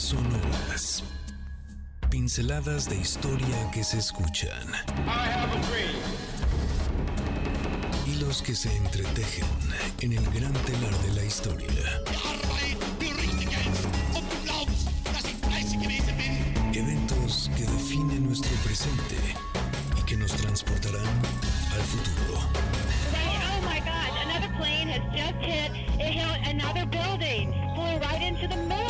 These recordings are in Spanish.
sonoras. Pinceladas de historia que se escuchan. Hilos que se entretejen en el gran telar de la historia. Eventos que definen nuestro presente y que nos transportarán al futuro. Oh my God, another plane has just hit, it hit another building, flew right into the it.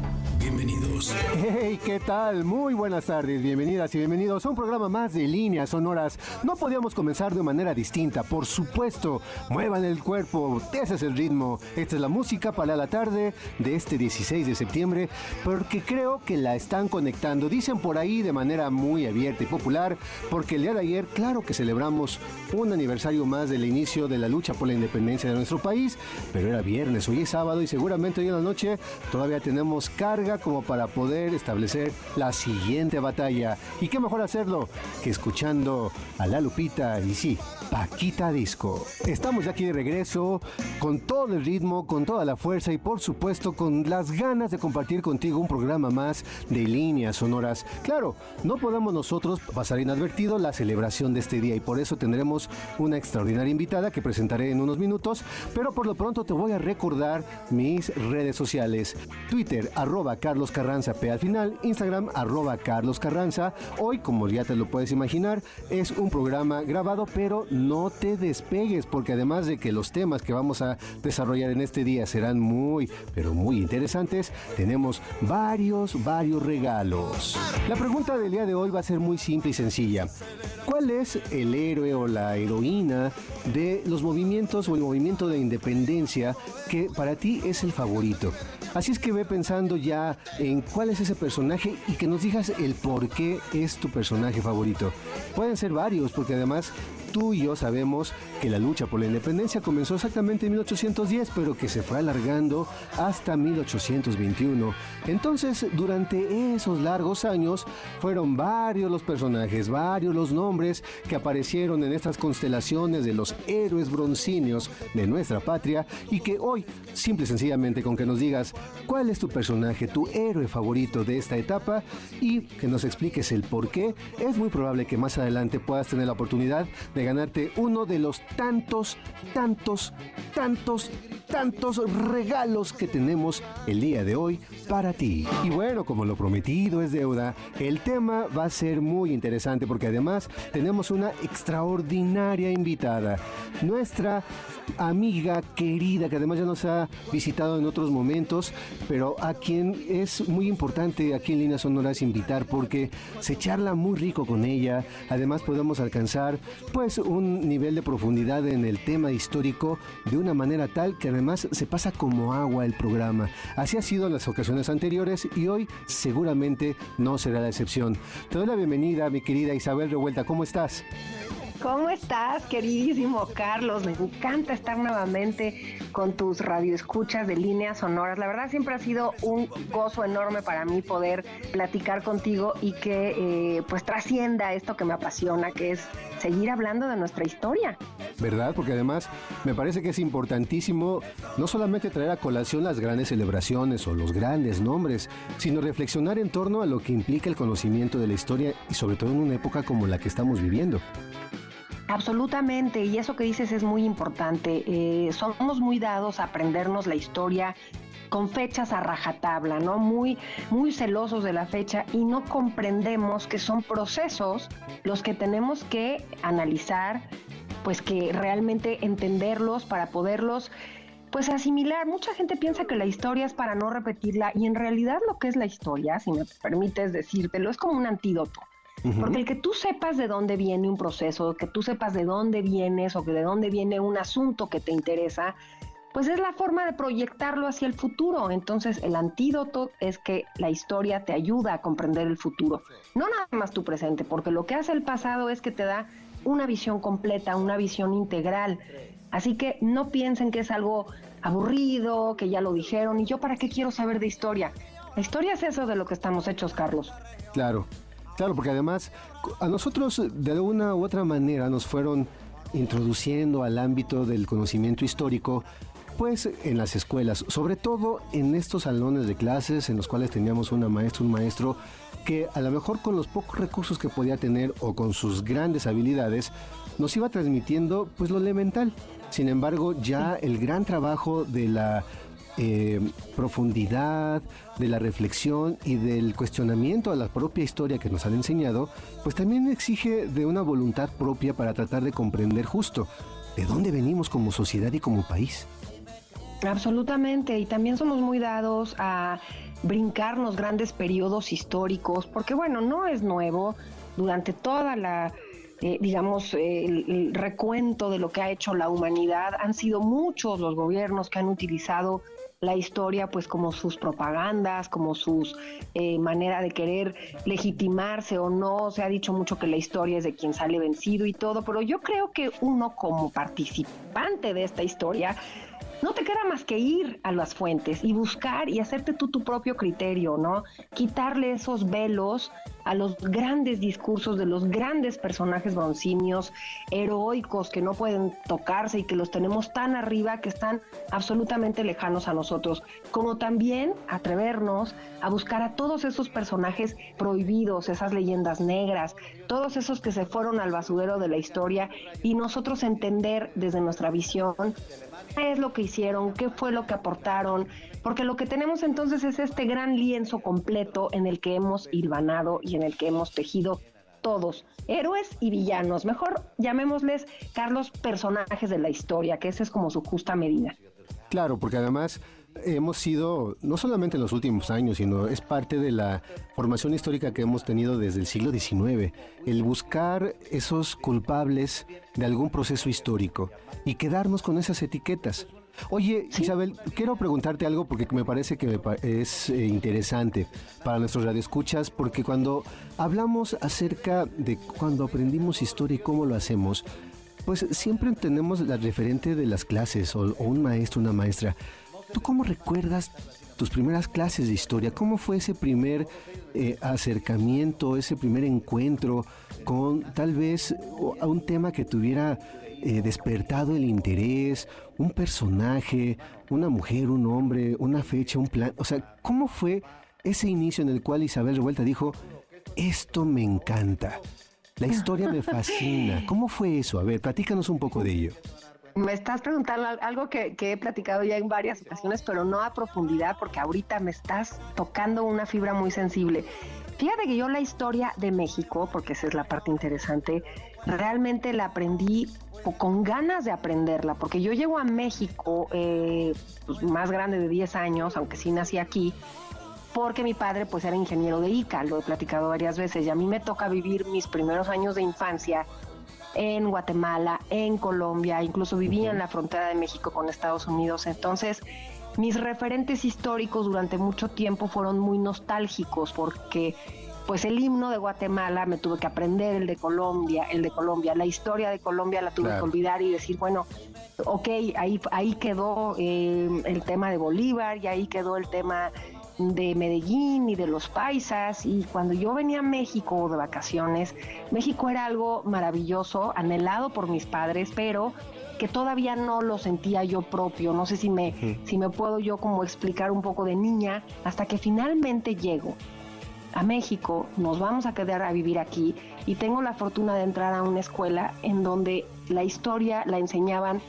Bienvenidos. Hey, ¿qué tal? Muy buenas tardes, bienvenidas y bienvenidos a un programa más de líneas sonoras. No podíamos comenzar de manera distinta, por supuesto. Muevan el cuerpo, ese es el ritmo. Esta es la música para la tarde de este 16 de septiembre, porque creo que la están conectando. Dicen por ahí de manera muy abierta y popular, porque el día de ayer, claro que celebramos un aniversario más del inicio de la lucha por la independencia de nuestro país, pero era viernes, hoy es sábado y seguramente hoy en la noche todavía tenemos carga como para poder establecer la siguiente batalla. ¿Y qué mejor hacerlo que escuchando a la Lupita y sí, Paquita Disco? Estamos ya aquí de regreso con todo el ritmo, con toda la fuerza y por supuesto con las ganas de compartir contigo un programa más de líneas sonoras. Claro, no podemos nosotros pasar inadvertido la celebración de este día y por eso tendremos una extraordinaria invitada que presentaré en unos minutos, pero por lo pronto te voy a recordar mis redes sociales. Twitter, arroba Carlos Carranza P al final, Instagram, arroba Carlos Carranza. Hoy, como ya te lo puedes imaginar, es un programa grabado, pero no te despegues, porque además de que los temas que vamos a desarrollar en este día serán muy, pero muy interesantes, tenemos varios, varios regalos. La pregunta del día de hoy va a ser muy simple y sencilla. ¿Cuál es el héroe o la heroína de los movimientos o el movimiento de independencia que para ti es el favorito? Así es que ve pensando ya en cuál es ese personaje y que nos digas el por qué es tu personaje favorito. Pueden ser varios, porque además tú y yo sabemos que la lucha por la independencia comenzó exactamente en 1810, pero que se fue alargando hasta 1821. Entonces, durante esos largos años, fueron varios los personajes, varios los nombres que aparecieron en estas constelaciones de los héroes broncíneos de nuestra patria y que hoy, simple y sencillamente con que nos digas cuál es tu personaje, tu héroe favorito de esta etapa y que nos expliques el por qué, es muy probable que más adelante puedas tener la oportunidad de ganarte uno de los tantos, tantos, tantos, tantos regalos que tenemos el día de hoy para ti. Y bueno, como lo prometido es deuda, el tema va a ser muy interesante porque además tenemos una extraordinaria invitada, nuestra amiga querida que además ya nos ha visitado en otros momentos, pero a quien es muy importante aquí en Líneas Sonoras invitar porque se charla muy rico con ella, además podemos alcanzar pues un nivel de profundidad en el tema histórico de una manera tal que además se pasa como agua el programa. Así ha sido en las ocasiones anteriores y hoy seguramente no será la excepción. Te doy la bienvenida, mi querida Isabel Revuelta, ¿cómo estás? ¿Cómo estás, queridísimo Carlos? Me encanta estar nuevamente con tus radioescuchas de líneas sonoras. La verdad siempre ha sido un gozo enorme para mí poder platicar contigo y que eh, pues trascienda esto que me apasiona, que es seguir hablando de nuestra historia. ¿Verdad? Porque además me parece que es importantísimo no solamente traer a colación las grandes celebraciones o los grandes nombres, sino reflexionar en torno a lo que implica el conocimiento de la historia y sobre todo en una época como la que estamos viviendo. Absolutamente, y eso que dices es muy importante. Eh, somos muy dados a aprendernos la historia con fechas a rajatabla, ¿no? Muy, muy celosos de la fecha y no comprendemos que son procesos los que tenemos que analizar, pues que realmente entenderlos para poderlos pues asimilar. Mucha gente piensa que la historia es para no repetirla y en realidad lo que es la historia, si me permites decírtelo, es como un antídoto. Porque el que tú sepas de dónde viene un proceso, que tú sepas de dónde vienes o que de dónde viene un asunto que te interesa, pues es la forma de proyectarlo hacia el futuro. Entonces el antídoto es que la historia te ayuda a comprender el futuro, no nada más tu presente, porque lo que hace el pasado es que te da una visión completa, una visión integral. Así que no piensen que es algo aburrido, que ya lo dijeron, y yo para qué quiero saber de historia. La historia es eso de lo que estamos hechos, Carlos. Claro. Claro, porque además a nosotros de alguna u otra manera nos fueron introduciendo al ámbito del conocimiento histórico, pues en las escuelas, sobre todo en estos salones de clases en los cuales teníamos una maestra, un maestro que a lo mejor con los pocos recursos que podía tener o con sus grandes habilidades nos iba transmitiendo pues lo elemental. Sin embargo, ya el gran trabajo de la eh, profundidad, de la reflexión y del cuestionamiento a la propia historia que nos han enseñado, pues también exige de una voluntad propia para tratar de comprender justo de dónde venimos como sociedad y como país. Absolutamente, y también somos muy dados a brincarnos grandes periodos históricos, porque bueno, no es nuevo, durante toda la, eh, digamos, el, recuento de lo que ha hecho la humanidad, han sido muchos los gobiernos que han utilizado la historia pues como sus propagandas, como sus eh, manera de querer legitimarse o no. Se ha dicho mucho que la historia es de quien sale vencido y todo, pero yo creo que uno como participante de esta historia no te queda más que ir a las fuentes y buscar y hacerte tú tu propio criterio, ¿no? Quitarle esos velos a los grandes discursos de los grandes personajes broncinios, heroicos que no pueden tocarse y que los tenemos tan arriba que están absolutamente lejanos a nosotros, como también atrevernos a buscar a todos esos personajes prohibidos, esas leyendas negras, todos esos que se fueron al basurero de la historia y nosotros entender desde nuestra visión qué es lo que hicieron, qué fue lo que aportaron, porque lo que tenemos entonces es este gran lienzo completo en el que hemos hilvanado y en el que hemos tejido todos, héroes y villanos. Mejor llamémosles, Carlos, personajes de la historia, que esa es como su justa medida. Claro, porque además hemos sido, no solamente en los últimos años, sino es parte de la formación histórica que hemos tenido desde el siglo XIX, el buscar esos culpables de algún proceso histórico y quedarnos con esas etiquetas. Oye, Isabel, quiero preguntarte algo porque me parece que es eh, interesante para nuestros radioescuchas, porque cuando hablamos acerca de cuando aprendimos historia y cómo lo hacemos, pues siempre tenemos la referente de las clases o, un maestro, una maestra. ¿Tú cómo recuerdas tus primeras clases de historia? ¿Cómo fue ese primer eh, acercamiento, ese primer encuentro con tal vez a un tema que tuviera eh, despertado el interés, un personaje, una mujer, un hombre, una fecha, un plan. O sea, ¿cómo fue ese inicio en el cual Isabel Revuelta dijo, esto me encanta, la historia me fascina? ¿Cómo fue eso? A ver, platícanos un poco de ello. Me estás preguntando algo que, que, he platicado ya en varias ocasiones, pero no a profundidad, porque ahorita me estás tocando una fibra muy sensible. Fíjate que yo la historia de México, porque esa es la parte interesante, realmente la aprendí con ganas de aprenderla, porque yo llego a México eh, pues, más grande de 10 años, aunque sí nací aquí, porque mi padre pues era ingeniero de ICA, lo he platicado varias veces, y a mí me toca vivir mis primeros años de infancia en Guatemala, en Colombia, incluso vivía en la frontera de México con Estados Unidos, entonces mis referentes históricos durante mucho tiempo fueron muy nostálgicos porque pues el himno de Guatemala me tuve que aprender, el de Colombia, el de Colombia, la historia de Colombia la tuve que olvidar y decir, bueno, ok, ahí, ahí quedó eh, el tema de Bolívar y ahí quedó el tema de Medellín y de los paisas. Y cuando yo venía a México de vacaciones, México era algo maravilloso, anhelado por mis padres, pero que todavía no lo sentía yo propio, no sé si me, si me puedo yo como explicar un poco de niña, hasta que finalmente llego a México, nos vamos a quedar a vivir aquí y tengo la fortuna de entrar a una escuela en donde la historia la enseñaban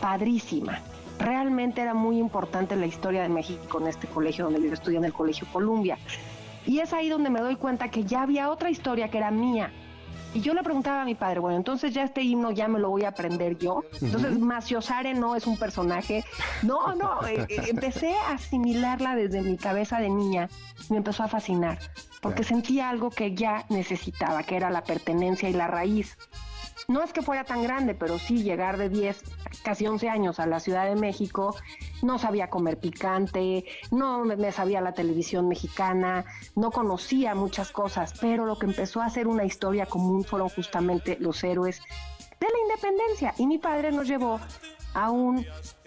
padrísima. Realmente era muy importante la historia de México en este colegio donde yo estudié en el Colegio Columbia. Y es ahí donde me doy cuenta que ya había otra historia que era mía, y yo le preguntaba a mi padre, bueno, entonces ya este himno ya me lo voy a aprender yo. Entonces, Maciosare no es un personaje. No, no, eh, eh, empecé a asimilarla desde mi cabeza de niña. Me empezó a fascinar, porque sentía algo que ya necesitaba, que era la pertenencia y la raíz. No es que fuera tan grande, pero sí llegar de 10, casi 11 años a la Ciudad de México, no sabía comer picante, no me sabía la televisión mexicana, no conocía muchas cosas, pero lo que empezó a ser una historia común fueron justamente los héroes de la independencia. Y mi padre nos llevó a un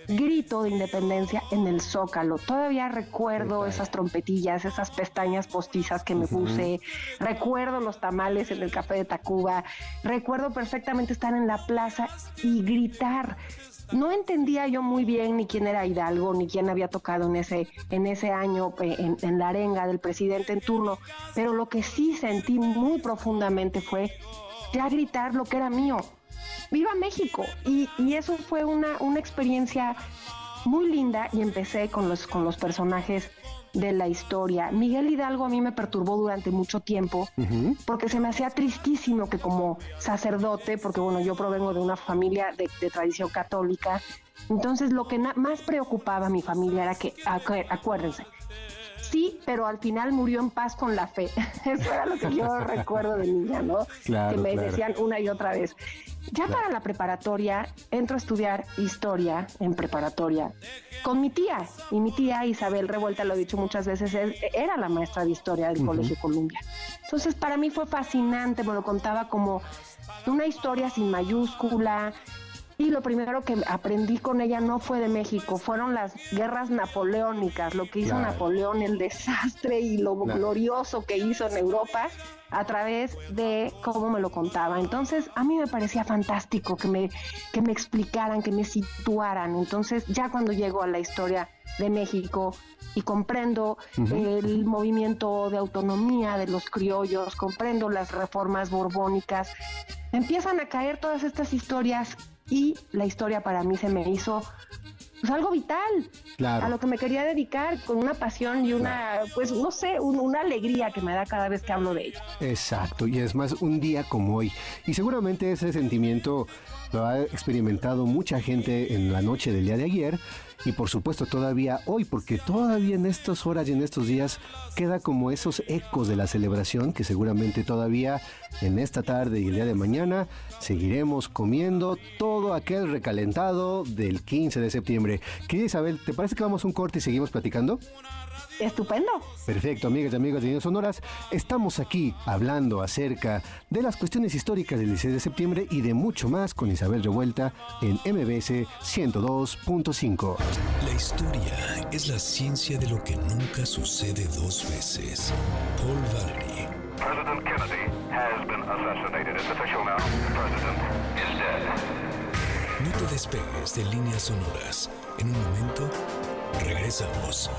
grito de independencia en el Zócalo. Todavía recuerdo esas trompetillas, esas pestañas postizas que me puse, recuerdo los tamales en el café de Tacuba, recuerdo perfectamente estar en la plaza y gritar. No entendía yo muy bien ni quién era Hidalgo, ni quién había tocado en ese, en ese año eh, en, en la arenga del presidente en turno, pero lo que sí sentí muy profundamente fue ya gritar lo que era mío, viva México. Y, y eso fue una, una experiencia muy linda y empecé con los, con los personajes de la historia. Miguel Hidalgo a mí me perturbó durante mucho tiempo porque se me hacía tristísimo que como sacerdote, porque bueno, yo provengo de una familia de, de tradición católica, entonces lo que más preocupaba a mi familia era que, acuérdense, sí, pero al final murió en paz con la fe. Eso era lo que yo recuerdo de niña, ¿no? que me decían una y otra vez. Ya para la preparatoria, entro a estudiar historia en preparatoria con mi tía. Y mi tía Isabel Revuelta, lo he dicho muchas veces, era la maestra de historia del Colegio Columbia. Entonces, para mí fue fascinante, me lo contaba como una historia sin mayúscula, y lo primero que aprendí con ella no fue de México, fueron las guerras napoleónicas, lo que hizo Napoleón, el desastre y lo glorioso que hizo en Europa a través de cómo me lo contaba. Entonces, a mí me parecía fantástico que me, que me explicaran, que me situaran. Entonces, ya cuando llego a la historia de México y comprendo el movimiento de autonomía de los criollos, comprendo las reformas borbónicas, empiezan a caer todas estas historias y la historia para mí se me hizo pues algo vital a lo que me quería dedicar con una pasión y una, pues no sé, una alegría que me da cada vez que hablo de ella. Exacto, y es más un día como hoy. Y seguramente ese sentimiento lo ha experimentado mucha gente en la noche del día de ayer y por supuesto todavía hoy, porque todavía en estas horas y en estos días queda como esos ecos de la celebración que seguramente todavía en esta tarde y el día de mañana seguiremos comiendo todo aquel recalentado del 15 de septiembre. Querida Isabel, ¿te parece que vamos un corte y seguimos platicando? Estupendo. Perfecto, amigas y amigos de Niños Sonoras. Estamos aquí hablando acerca de las cuestiones históricas del 16 de septiembre y de mucho más con Isabel Revuelta en MBS 102.5. La historia es la ciencia de lo que nunca sucede dos veces. Paul Valery. President Kennedy has been assassinated. It's official now. The president is dead. No te despegues de líneas sonoras. En un momento, regresamos.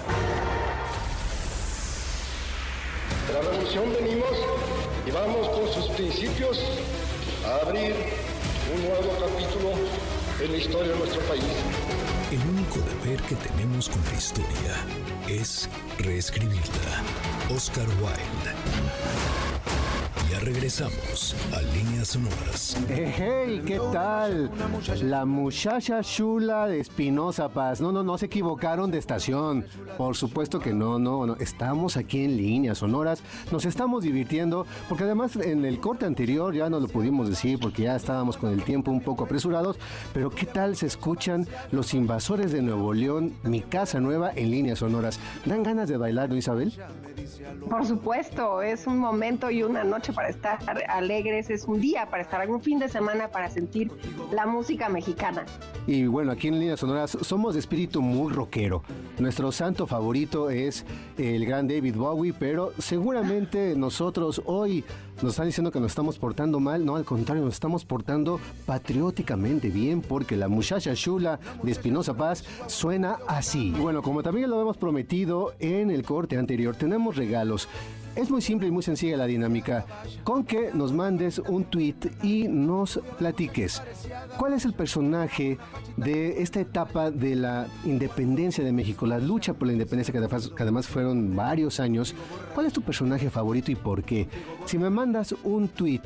La revolución venimos y vamos con sus principios a abrir un nuevo capítulo en la historia de nuestro país. El único deber que tenemos con la historia es reescribirla. Oscar Wilde. Regresamos a Líneas Sonoras. ¡Hey! ¿Qué tal? La muchacha chula de Espinosa Paz. No, no, no se equivocaron de estación. Por supuesto que no, no, no. Estamos aquí en Líneas Sonoras. Nos estamos divirtiendo porque además en el corte anterior ya no lo pudimos decir porque ya estábamos con el tiempo un poco apresurados. Pero ¿qué tal se escuchan los invasores de Nuevo León, mi casa nueva en Líneas Sonoras? ¿Dan ganas de bailar, ¿no, Isabel? Por supuesto, es un momento y una noche para estar alegres, es un día para estar, un fin de semana para sentir la música mexicana. Y bueno, aquí en Líneas Sonoras somos de espíritu muy rockero. Nuestro santo favorito es el gran David Bowie, pero seguramente nosotros hoy nos están diciendo que nos estamos portando mal. No, al contrario, nos estamos portando patrióticamente bien porque la muchacha chula de Espinosa Paz suena así. Y bueno, como también lo hemos prometido en el corte anterior, tenemos regalos. Es muy simple y muy sencilla la dinámica. Con que nos mandes un tweet y nos platiques. ¿Cuál es el personaje de esta etapa de la independencia de México, la lucha por la independencia que además, fueron varios años? ¿Cuál es tu personaje favorito y por qué? Si me mandas un tweet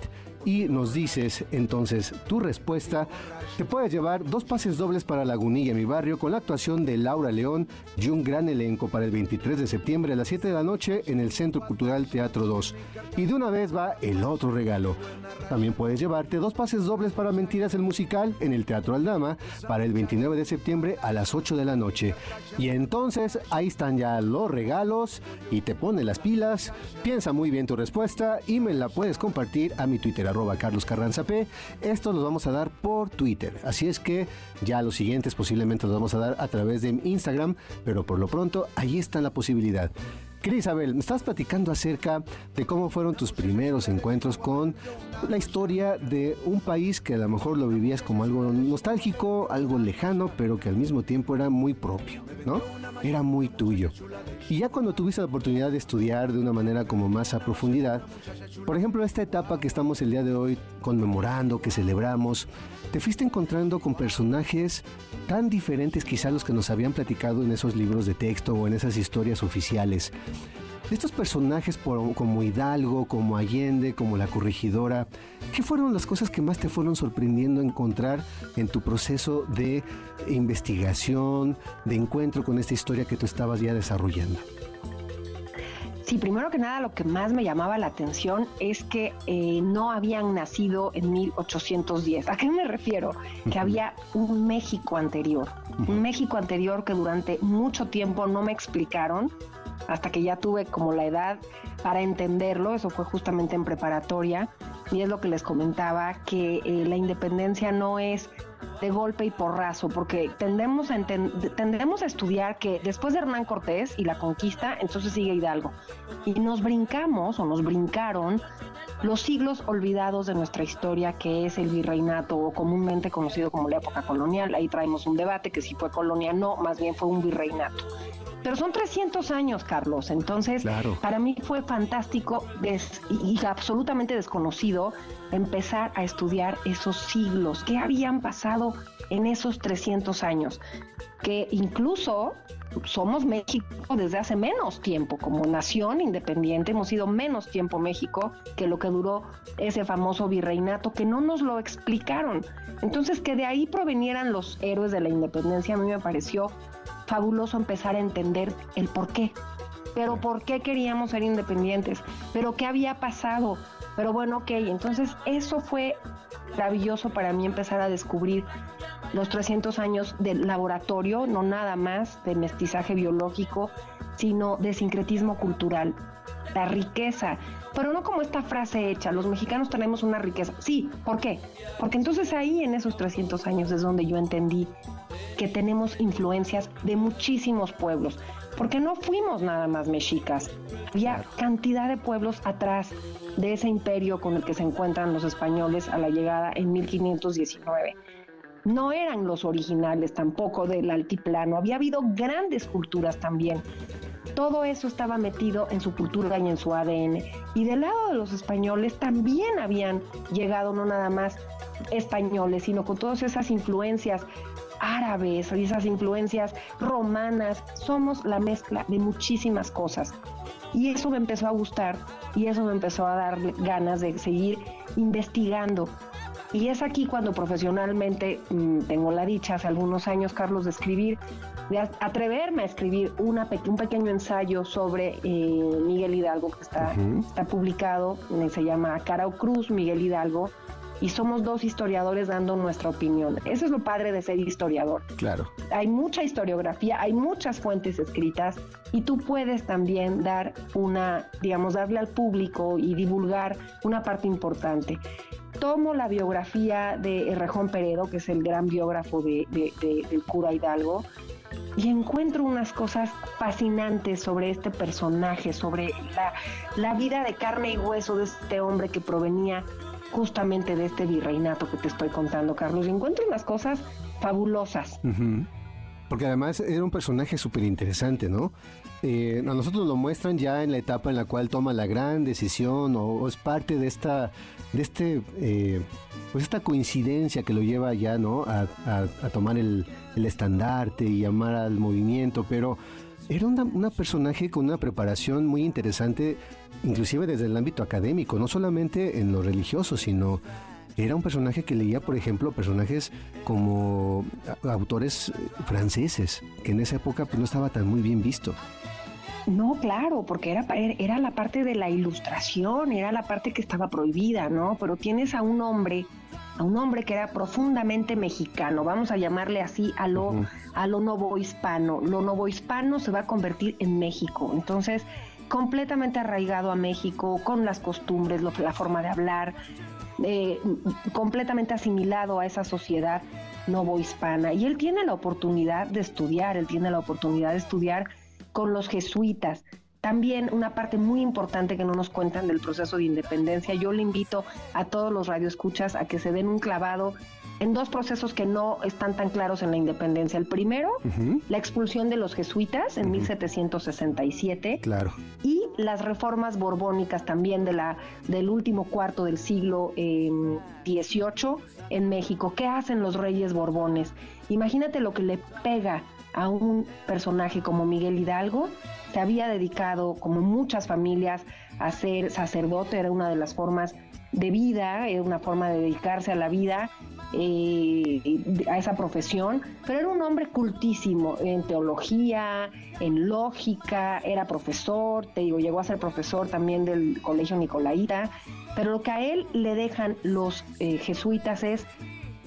y nos dices entonces tu respuesta, te puedes llevar dos pases dobles para Lagunilla, mi barrio, con la actuación de Laura León y un gran elenco para el 23 de septiembre a las 7 de la noche en el Centro Cultural Teatro 2. Y de una vez va el otro regalo. También puedes llevarte dos pases dobles para Mentiras el Musical en el Teatro Aldama para el 29 de septiembre a las 8 de la noche. Y entonces ahí están ya los regalos y te pone las pilas, piensa muy bien tu respuesta y me la puedes compartir a mi Twitter arroba Carlos Carranza P. Estos los vamos a dar por Twitter. Así es que ya los siguientes posiblemente los vamos a dar a través de Instagram, pero por lo pronto ahí está la posibilidad. Isabel, me estás platicando acerca de cómo fueron tus primeros encuentros con la historia de un país que a lo mejor lo vivías como algo nostálgico, algo lejano, pero que al mismo tiempo era muy propio, ¿no? Era muy tuyo. Y ya cuando tuviste la oportunidad de estudiar de una manera como más a profundidad, por ejemplo, esta etapa que estamos el día de hoy conmemorando, que celebramos, te fuiste encontrando con personajes tan diferentes quizá los que nos habían platicado en esos libros de texto o en esas historias oficiales. Estos personajes como Hidalgo, como Allende, como la corregidora, ¿qué fueron las cosas que más te fueron sorprendiendo encontrar en tu proceso de investigación, de encuentro con esta historia que tú estabas ya desarrollando? Sí, primero que nada lo que más me llamaba la atención es que eh, no habían nacido en 1810. ¿A qué me refiero? Que había un México anterior, un México anterior que durante mucho tiempo no me explicaron hasta que ya tuve como la edad para entenderlo, eso fue justamente en preparatoria, y es lo que les comentaba, que eh, la independencia no es de golpe y porrazo, porque tendemos a, tendemos a estudiar que después de Hernán Cortés y la conquista, entonces sigue Hidalgo. Y nos brincamos o nos brincaron los siglos olvidados de nuestra historia, que es el virreinato o comúnmente conocido como la época colonial. Ahí traemos un debate que si fue colonia no, más bien fue un virreinato. Pero son 300 años, Carlos. Entonces, para mí fue fantástico y absolutamente desconocido empezar a estudiar esos siglos. ¿Qué habían pasado en esos 300 años? Que incluso somos México desde hace menos tiempo, como nación independiente, hemos sido menos tiempo México que lo que duró ese famoso virreinato, que no nos lo explicaron. Entonces, que de ahí provenieran los héroes de la independencia, a mí me pareció fabuloso empezar a entender el por qué. Pero por qué queríamos ser independientes, pero qué había pasado. Pero bueno, ok, entonces eso fue maravilloso para mí empezar a descubrir los 300 años del laboratorio, no nada más de mestizaje biológico, sino de sincretismo cultural, la riqueza, pero no como esta frase hecha, los mexicanos tenemos una riqueza. Sí, ¿por qué? Porque entonces ahí en esos 300 años es donde yo entendí que tenemos influencias de muchísimos pueblos, porque no fuimos nada más mexicas, había cantidad de pueblos atrás de ese imperio con el que se encuentran los españoles a la llegada en 1519 no eran los originales tampoco del altiplano, había habido grandes culturas también. Todo eso estaba metido en su cultura y en su ADN. Y del lado de los españoles también habían llegado no nada más españoles, sino con todas esas influencias árabes y esas influencias romanas. Somos la mezcla de muchísimas cosas. Y eso me empezó a gustar y eso me empezó a dar ganas de seguir investigando. Y es aquí cuando profesionalmente mm, tengo la dicha hace algunos años, Carlos, de escribir, de atreverme a escribir una, un pequeño ensayo sobre eh, Miguel Hidalgo que está, está publicado, eh, se llama Cara Cruz, Miguel Hidalgo, y somos dos historiadores dando nuestra opinión. Eso es lo padre de ser historiador. Claro. Hay mucha historiografía, hay muchas fuentes escritas y tú puedes también dar una, digamos, darle al público y divulgar una parte importante. Tomo la biografía de Errejón Peredo, que es el gran biógrafo de, del cura Hidalgo, y encuentro unas cosas fascinantes sobre este personaje, sobre la, la, vida de carne y hueso de este hombre que provenía justamente de este virreinato que te estoy contando, Carlos. encuentro unas cosas fabulosas. Porque además era un personaje súper interesante, ¿no? Eh, a nosotros lo muestran ya en la etapa en la cual toma la gran decisión o, es parte de esta, de este, eh, pues esta coincidencia que lo lleva ya, ¿no? A, tomar el, el, estandarte y llamar al movimiento, pero era una personaje con una preparación muy interesante inclusive desde el ámbito académico, no solamente en lo religioso, sino era un personaje que leía, por ejemplo, personajes como autores franceses, que en esa época pues, no estaba tan muy bien visto. No, claro, porque era, era la parte de la ilustración, era la parte que estaba prohibida, ¿no? Pero tienes a un hombre, a un hombre que era profundamente mexicano, vamos a llamarle así a lo, a lo novohispano. Lo novohispano se va a convertir en México. Entonces, completamente arraigado a México, con las costumbres, la forma de hablar. eh, completamente asimilado a esa sociedad novohispana. Y él tiene la oportunidad de estudiar, él tiene la oportunidad de estudiar con los jesuitas. También una parte muy importante que no nos cuentan del proceso de independencia, yo le invito a todos los radioescuchas a que se den un clavado en dos procesos que no están tan claros en la independencia. El primero, la expulsión de los jesuitas en 1767. Claro. Y las reformas borbónicas también de la, del último cuarto del siglo XVIII en México. ¿Qué hacen los reyes borbones? Imagínate lo que le pega a un personaje como Miguel Hidalgo. Se había dedicado, como muchas familias, a ser sacerdote, era una de las formas de vida, era una forma de dedicarse a la vida eh, a esa profesión, pero era un hombre cultísimo en teología, en lógica, era profesor, te digo, llegó a ser profesor también del Colegio Nicolaita, pero lo que a él le dejan los eh, jesuitas es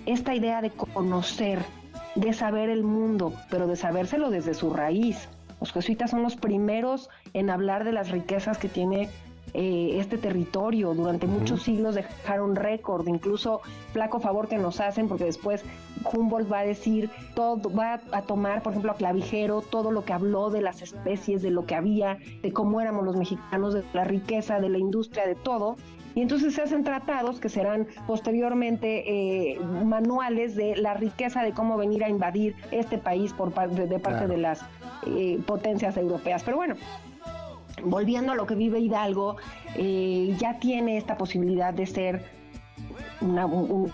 esta idea de conocer, de saber el mundo, pero de sabérselo desde su raíz. Los jesuitas son los primeros en hablar de las riquezas que tiene eh, este territorio. Durante muchos siglos dejaron récord, incluso flaco favor que nos hacen, porque después Humboldt va a decir, todo, va a tomar, por ejemplo, a Clavijero, todo lo que habló de las especies, de lo que había, de cómo éramos los mexicanos, de la riqueza, de la industria, de todo. Y entonces se hacen tratados que serán posteriormente eh, manuales de la riqueza de cómo venir a invadir este país por parte de, parte de las eh, potencias europeas. Pero bueno, volviendo a lo que vive Hidalgo, eh, ya tiene esta posibilidad de ser un,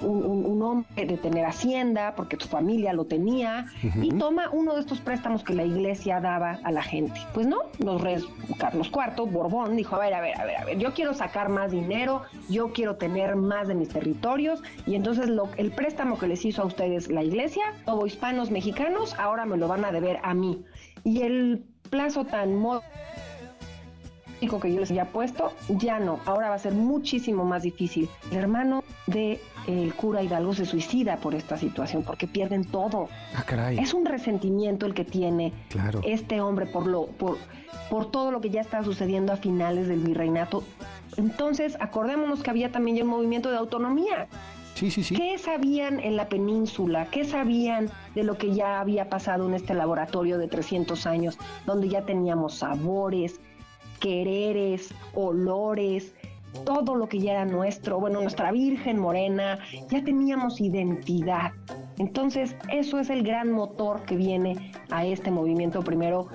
hombre, de tener hacienda, porque su familia lo tenía, y toma uno de estos préstamos que la iglesia daba a la gente. Pues no, los reyes Carlos IV, Borbón, dijo, a ver, a ver, a ver, a ver, yo quiero sacar más dinero, yo quiero tener más de mis territorios, y entonces lo, el préstamo que les hizo a ustedes la iglesia, como hispanos mexicanos, ahora me lo van a deber a mí. Y el plazo tan módico que yo les había puesto, ya no, ahora va a ser muchísimo más difícil. El hermano de el cura Hidalgo se suicida por esta situación, porque pierden todo. Ah, caray. Es un resentimiento el que tiene claro. este hombre por lo, por, por todo lo que ya está sucediendo a finales del virreinato. Entonces, acordémonos que había también ya un movimiento de autonomía. ¿Qué sabían en la península? ¿Qué sabían de lo que ya había pasado en este laboratorio de 300 años, donde ya teníamos sabores, quereres, olores, todo lo que ya era nuestro, bueno, nuestra Virgen Morena, ya teníamos identidad. Entonces, eso es el gran motor que viene a este movimiento primero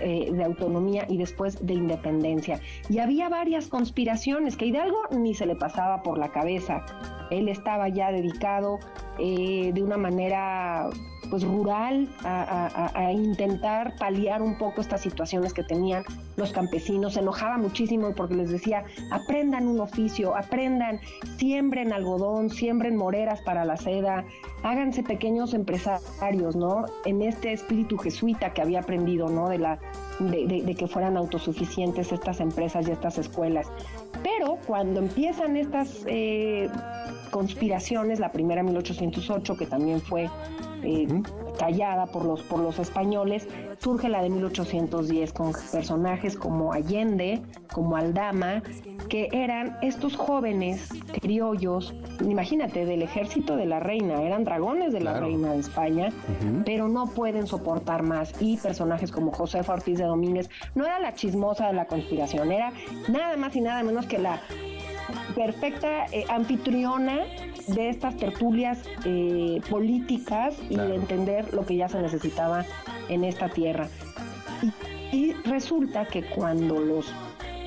eh, de autonomía y después de independencia. Y había varias conspiraciones que Hidalgo ni se le pasaba por la cabeza. Él estaba ya dedicado eh, de una manera pues rural a, intentar paliar un poco estas situaciones que tenían los campesinos. Se enojaba muchísimo porque les decía, aprendan un oficio, aprendan, siembren algodón, siembren moreras para la seda, háganse pequeños empresarios, ¿no? En este espíritu jesuita que había aprendido, ¿no? De la de, que fueran autosuficientes estas empresas y estas escuelas. Pero cuando empiezan estas eh, conspiraciones, la primera en 1808, que también fue eh, callada por los, por los españoles, surge la de 1810 con personajes como Allende, como Aldama, que eran estos jóvenes criollos, imagínate, del ejército de la reina, eran dragones de la reina de España, pero no pueden soportar más. Y personajes como José Ortiz de Domínguez, no era la chismosa de la conspiración, era nada más y nada menos que la perfecta eh, anfitriona de estas tertulias eh, políticas y de entender lo que ya se necesitaba en esta tierra. Y, resulta que cuando los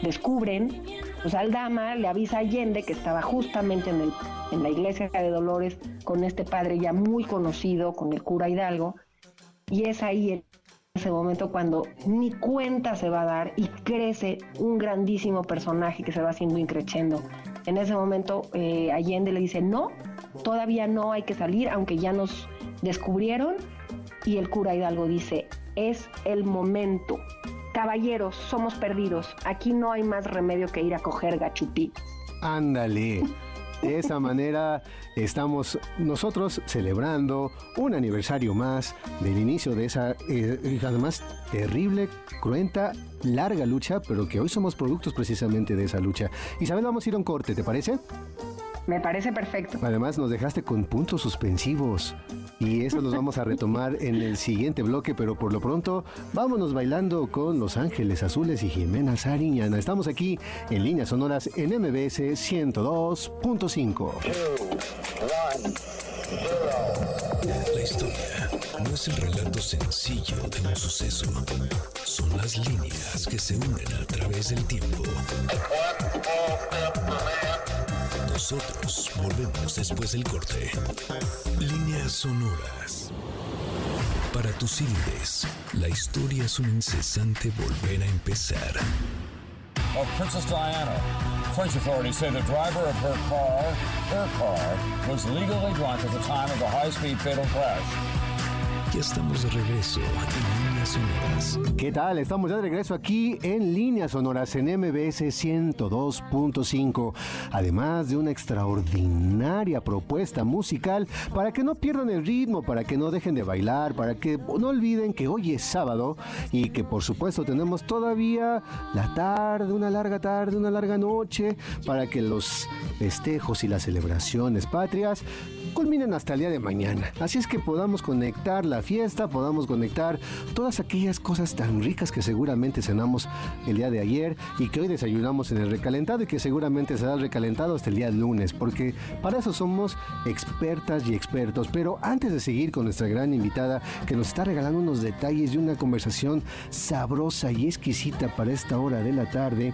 descubren, pues Aldama le avisa a Allende que estaba justamente en, el, en la iglesia de Dolores con este padre ya muy conocido, con el cura Hidalgo, y es ahí en ese momento cuando ni cuenta se va a dar y crece un grandísimo personaje que se va haciendo increchendo en ese momento eh, Allende le dice, no, todavía no hay que salir, aunque ya nos descubrieron. Y el cura Hidalgo dice, es el momento. Caballeros, somos perdidos. Aquí no hay más remedio que ir a coger gachupí. Ándale. De esa manera estamos nosotros celebrando un aniversario más del inicio de esa, eh, además, terrible, cruenta, larga lucha, pero que hoy somos productos precisamente de esa lucha. Isabel, vamos a ir a un corte, ¿te parece? Me parece perfecto. Además, nos dejaste con puntos suspensivos. Y eso los vamos a retomar en el siguiente bloque, pero por lo pronto, vámonos bailando con Los Ángeles Azules y Jimena Sariñana. Estamos aquí en líneas sonoras en MBS 102.5. La historia no es el relato sencillo de un suceso. Son las líneas que se unen a través del tiempo. Nosotros volvemos después del corte. Líneas sonoras. Para tus CDs, la historia es un incesante volver a empezar. of Princess Diana. French authorities say the driver of her car, her car, was legally drunk at the time of the high-speed fatal crash. Ya estamos de regreso en Sonoras. ¿Qué tal? Estamos ya de regreso aquí en Líneas Sonoras en MBS 102.5. Además de una extraordinaria propuesta musical para que no pierdan el ritmo, para que no dejen de bailar, para que no olviden que hoy es sábado y que por supuesto tenemos todavía la tarde, una larga tarde, una larga noche, para que los festejos y las celebraciones patrias culminen hasta el día de mañana. Así es que podamos conectar la fiesta, podamos conectar todas aquellas cosas tan ricas que seguramente cenamos el día de ayer y que hoy desayunamos en el recalentado y que seguramente será recalentado hasta el día lunes, porque para eso somos expertas y expertos. Pero antes de seguir con nuestra gran invitada que nos está regalando unos detalles y una conversación sabrosa y exquisita para esta hora de la tarde,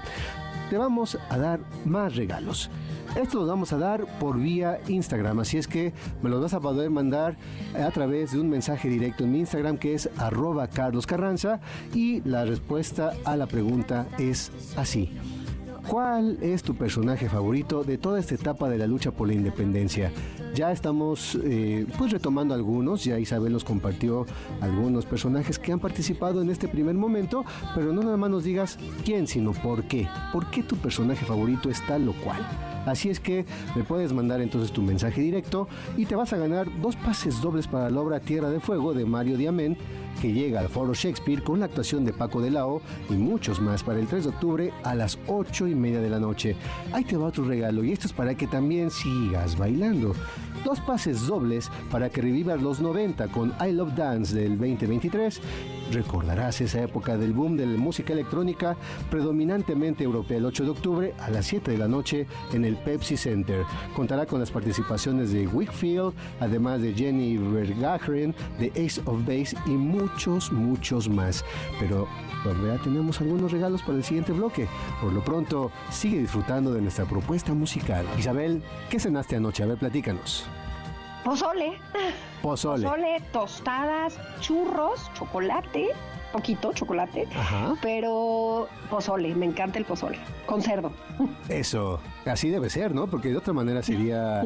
te vamos a dar más regalos. Esto los vamos a dar por vía Instagram, así es que me los vas a poder mandar a través de un mensaje directo en mi Instagram que es arroba Carlos Carranza y la respuesta a la pregunta es así. ¿Cuál es tu personaje favorito de toda esta etapa de la lucha por la independencia? Ya estamos eh, pues retomando algunos, ya Isabel nos compartió algunos personajes que han participado en este primer momento, pero no nada más nos digas quién, sino por qué. ¿Por qué tu personaje favorito es tal o cual? Así es que me puedes mandar entonces tu mensaje directo y te vas a ganar dos pases dobles para la obra Tierra de Fuego de Mario Diamant que llega al Foro Shakespeare con la actuación de Paco de Lao y muchos más para el 3 de octubre a las 8 y media de la noche. Ahí te va otro regalo y esto es para que también sigas bailando. Dos pases dobles para que revivas los 90 con I Love Dance del 2023. Recordarás esa época del boom de la música electrónica predominantemente europea el 8 de octubre a las 7 de la noche en el Pepsi Center. Contará con las participaciones de Wickfield, además de Jenny Vergagren, de Ace of Base y muchos, muchos más. Pero todavía tenemos algunos regalos para el siguiente bloque. Por lo pronto, sigue disfrutando de nuestra propuesta musical. Isabel, ¿qué cenaste anoche? A ver, platícanos. Pozole. Pozole. Pozole, tostadas, churros, chocolate, poquito chocolate, Ajá. pero pozole, me encanta el pozole, con cerdo. Eso, así debe ser, ¿no? Porque de otra manera sería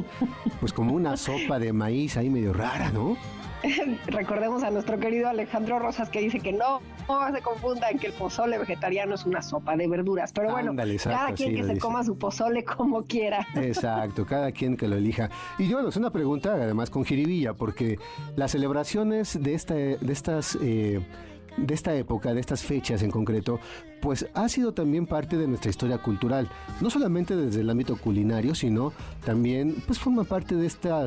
pues como una sopa de maíz ahí medio rara, ¿no? Recordemos a nuestro querido Alejandro Rosas que dice que no, no se confundan que el pozole vegetariano es una sopa de verduras. Pero bueno, Ándale, exacto, cada quien que se dice. coma su pozole como quiera. Exacto, cada quien que lo elija. Y yo, bueno, es una pregunta además con jiribilla, porque las celebraciones de, esta, de estas... eh, de esta época, de estas fechas en concreto, pues ha sido también parte de nuestra historia cultural, no solamente desde el ámbito culinario, sino también pues forma parte de esta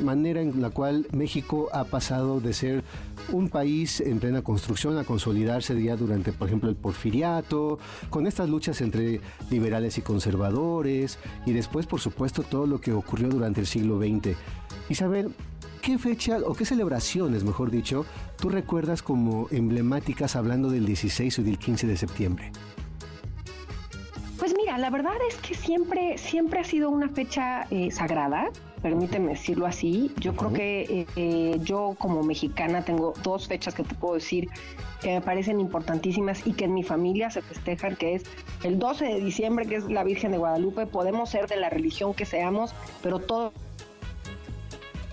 manera en la cual México ha pasado de ser un país en plena construcción a consolidarse ya durante, por ejemplo, el porfiriato, con estas luchas entre liberales y conservadores, y después, por supuesto, todo lo que ocurrió durante el siglo XX. Isabel, ¿qué fecha o qué celebraciones, mejor dicho, tú recuerdas como emblemáticas hablando del 16 o del 15 de septiembre? Pues mira, la verdad es que siempre, siempre ha sido una fecha eh, sagrada, permíteme decirlo así. Yo creo que eh, eh, yo como mexicana tengo dos fechas que te puedo decir que me parecen importantísimas y que en mi familia se festejan, que es el 12 de diciembre, que es la Virgen de Guadalupe. Podemos ser de la religión que seamos, pero todo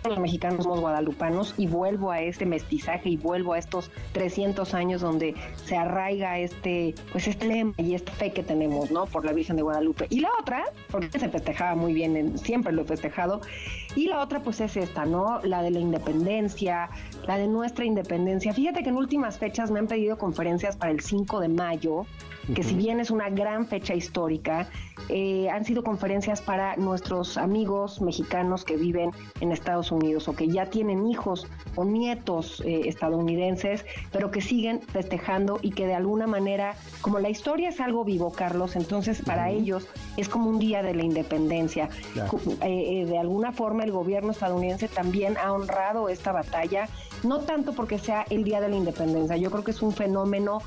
los mexicanos somos guadalupanos y vuelvo a este mestizaje y vuelvo a estos 300 años donde se arraiga este, pues este lema y esta fe que tenemos, ¿no? Por la Virgen de Guadalupe. Y la otra, porque se festejaba muy bien, siempre lo he festejado, y la otra pues es esta, ¿no? La de la independencia, la de nuestra independencia. Fíjate que en últimas fechas me han pedido conferencias para el 5 de mayo, que si bien es una gran fecha histórica, eh, han sido conferencias para nuestros amigos mexicanos que viven en Estados Unidos o que ya tienen hijos o nietos eh, estadounidenses, pero que siguen festejando y que de alguna manera, como la historia es algo vivo, Carlos, entonces para ellos es como un día de la independencia. Eh, de alguna forma el gobierno estadounidense también ha honrado esta batalla, no tanto porque sea el día de la independencia, yo creo que es un fenómeno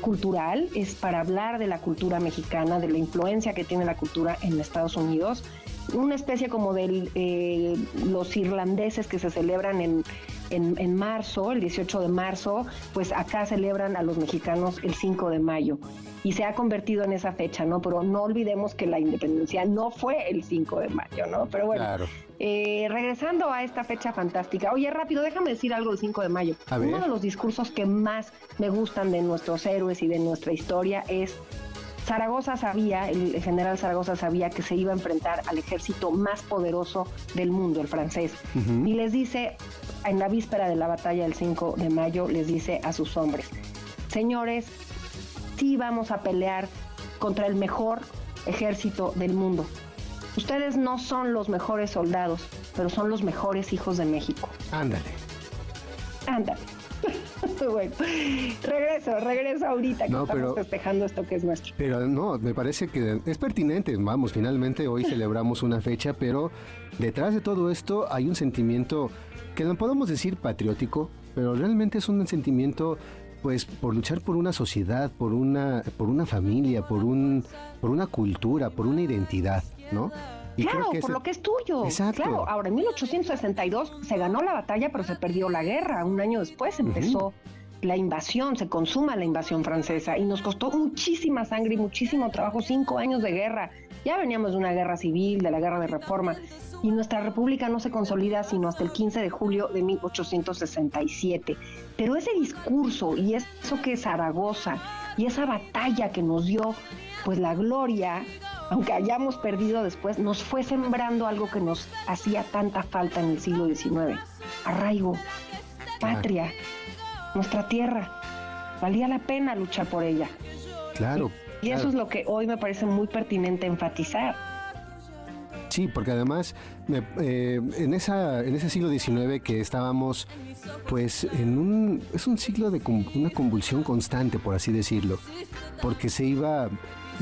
cultural, es para hablar de la cultura mexicana, de la influencia que tiene la cultura en Estados Unidos, una especie como de eh, los irlandeses que se celebran en, en, marzo, el 18 de marzo, pues acá celebran a los mexicanos el 5 de mayo y se ha convertido en esa fecha, ¿no? Pero no olvidemos que la independencia no fue el 5 de mayo, ¿no? Pero bueno, eh, regresando a esta fecha fantástica, oye, rápido, déjame decir algo del 5 de mayo. Uno de los discursos que más me gustan de nuestros héroes y de nuestra historia es Zaragoza sabía, el general Zaragoza sabía que se iba a enfrentar al ejército más poderoso del mundo, el francés. Y les dice, en la víspera de la batalla del 5 de mayo, les dice a sus hombres, señores, sí vamos a pelear contra el mejor ejército del mundo. Ustedes no son los mejores soldados, pero son los mejores hijos de México. Ándale. Ándale. bueno, regreso, regreso ahorita que estamos festejando esto que es nuestro. Pero no, me parece que es pertinente. Vamos, finalmente hoy celebramos una fecha, pero detrás de todo esto hay un sentimiento que no podemos decir patriótico, pero realmente es un sentimiento pues por luchar por una sociedad, por una por una familia, por un por una cultura, por una identidad, ¿no? Claro, por lo que es tuyo. Exacto. Claro, ahora en 1862 se ganó la batalla, pero se perdió la guerra. Un año después empezó la invasión, se consuma la invasión francesa y nos costó muchísima sangre y muchísimo trabajo, cinco años de guerra. Ya veníamos de una guerra civil, de la guerra de reforma, y nuestra república no se consolida sino hasta el 15 de julio de 1867. Pero ese discurso y eso que es Zaragoza y esa batalla que nos dio pues la gloria, aunque hayamos perdido después, nos fue sembrando algo que nos hacía tanta falta en el siglo XIX. Arraigo, patria, nuestra tierra. Valía la pena luchar por ella. Claro. Y, eso es lo que hoy me parece muy pertinente enfatizar. Sí, porque además eh, en, esa, en ese siglo XIX que estábamos, pues en un, es un siglo de una convulsión constante, por así decirlo, porque se iba